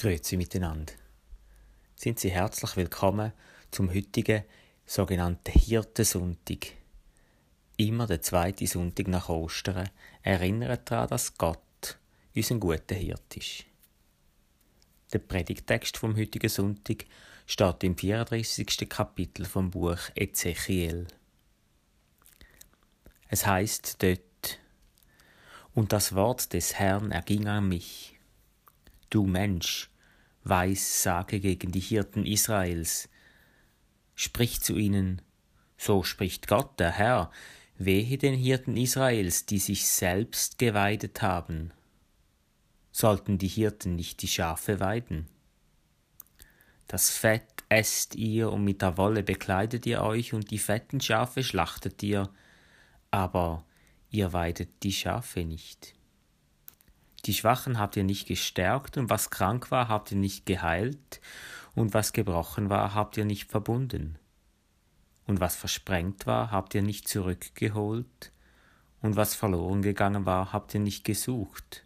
Grüezi miteinander. Sind Sie herzlich willkommen zum heutigen sogenannten Hirtensonntag. Immer der zweite Sonntag nach Ostern erinnert daran, dass Gott unser guter Hirt ist. Der Predigtext vom heutigen Sonntag steht im 34. Kapitel vom Buch Ezechiel. Es heißt dort: Und das Wort des Herrn erging an mich Du Mensch, Weissage gegen die Hirten Israels. Sprich zu ihnen, so spricht Gott, der Herr, wehe den Hirten Israels, die sich selbst geweidet haben. Sollten die Hirten nicht die Schafe weiden? Das Fett esst ihr und mit der Wolle bekleidet ihr euch und die fetten Schafe schlachtet ihr, aber ihr weidet die Schafe nicht. Die Schwachen habt ihr nicht gestärkt, und was krank war, habt ihr nicht geheilt, und was gebrochen war, habt ihr nicht verbunden. Und was versprengt war, habt ihr nicht zurückgeholt, und was verloren gegangen war, habt ihr nicht gesucht.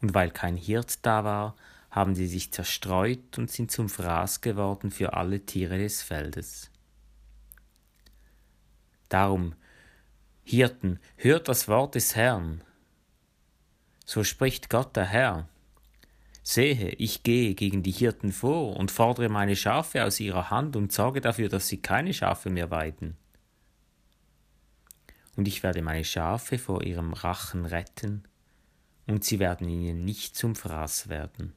Und weil kein Hirt da war, haben sie sich zerstreut und sind zum Fraß geworden für alle Tiere des Feldes. Darum, Hirten, hört das Wort des Herrn, so spricht Gott der Herr. Sehe, ich gehe gegen die Hirten vor und fordere meine Schafe aus ihrer Hand und sorge dafür, dass sie keine Schafe mehr weiden. Und ich werde meine Schafe vor ihrem Rachen retten, und sie werden ihnen nicht zum Fraß werden.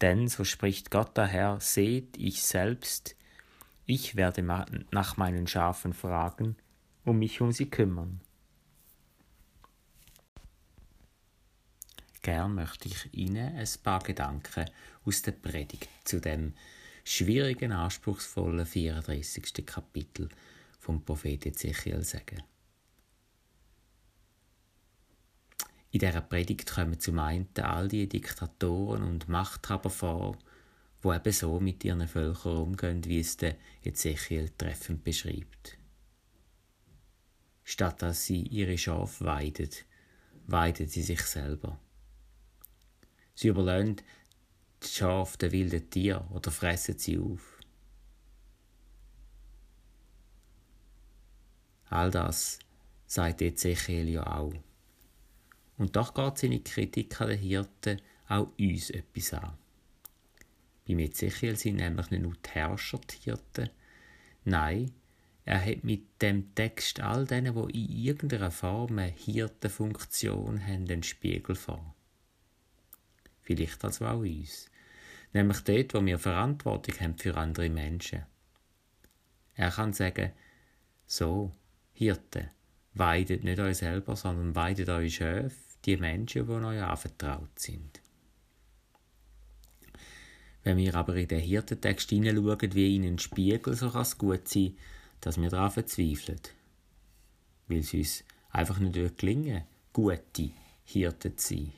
Denn, so spricht Gott der Herr, seht ich selbst, ich werde nach meinen Schafen fragen und mich um sie kümmern. Gern möchte ich Ihnen ein paar Gedanken aus der Predigt zu dem schwierigen, anspruchsvollen 34. Kapitel vom Prophet Ezechiel sagen. In dieser Predigt kommen zum einen all die Diktatoren und Machthaber vor, die eben so mit ihren Völkern umgehen, wie es der Ezechiel treffend beschreibt. Statt dass sie ihre Schafe weidet, weidet sie sich selber. Sie überlassen die Schafe den wilden Tieren oder fressen sie auf. All das sagt Ezechiel ja auch. Und doch geht seine Kritik an den Hirten auch uns etwas an. Beim Ezechiel sind nämlich nicht nur die Herrscher die Hirten, nein, er hat mit dem Text all denen, die in irgendeiner Form eine Hirtenfunktion haben, den Spiegel vor vielleicht also auch uns. Nämlich dort, wo wir Verantwortung haben für andere Menschen. Er kann sagen, so, Hirte, weidet nicht euch selber, sondern weidet euch Schöf, die Menschen, die euch anvertraut sind. Wenn wir aber in den Hirtentext hineinschauen, wie in einen Spiegel, so kann es gut sein, dass wir daran verzweifeln. Weil es uns einfach nicht gelingen gute Hirten zu sein.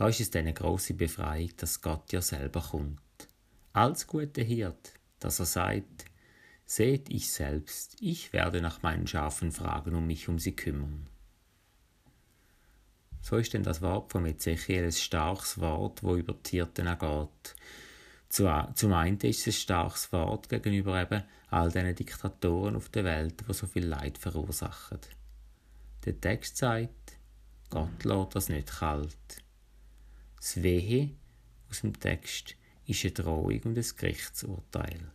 Da ist es eine große Befreiung, dass Gott ja selber kommt. Als guter Hirt, dass er sagt, seht ich selbst, ich werde nach meinen Schafen fragen und mich um sie kümmern. So ist denn das Wort von Ezechiel ein starkes Wort, wo über die Hirten geht. Zum einen ist es ein starkes Wort gegenüber eben all diesen Diktatoren auf der Welt, die so viel Leid verursachen. Der Text sagt, Gott lässt das nicht kalt. Das Wehe aus dem Text ist eine Drohung und ein Gerichtsurteil.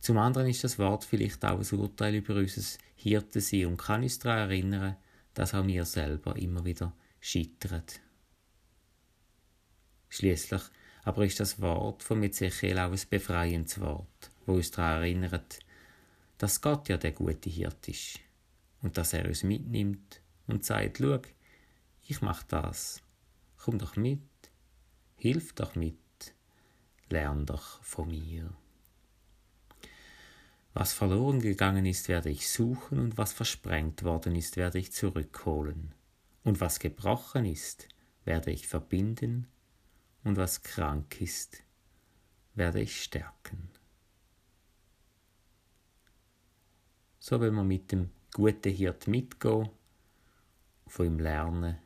Zum anderen ist das Wort vielleicht auch ein Urteil über unser Hirtensein und kann uns daran erinnern, dass auch wir selber immer wieder scheitern. Schließlich aber ist das Wort von Ezechiel auch ein befreiendes Wort, wo uns daran erinnert, dass Gott ja der gute Hirt ist und dass er uns mitnimmt und sagt, schau, ich mach das. Komm doch mit. Hilf doch mit. Lern doch von mir. Was verloren gegangen ist, werde ich suchen, und was versprengt worden ist, werde ich zurückholen. Und was gebrochen ist, werde ich verbinden, und was krank ist, werde ich stärken. So wenn wir mit dem guten Hirt mitgehen, von ihm lernen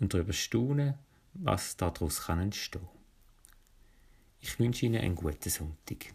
und darüber staunen, was daraus kann entstehen. Ich wünsche Ihnen einen guten Sonntag.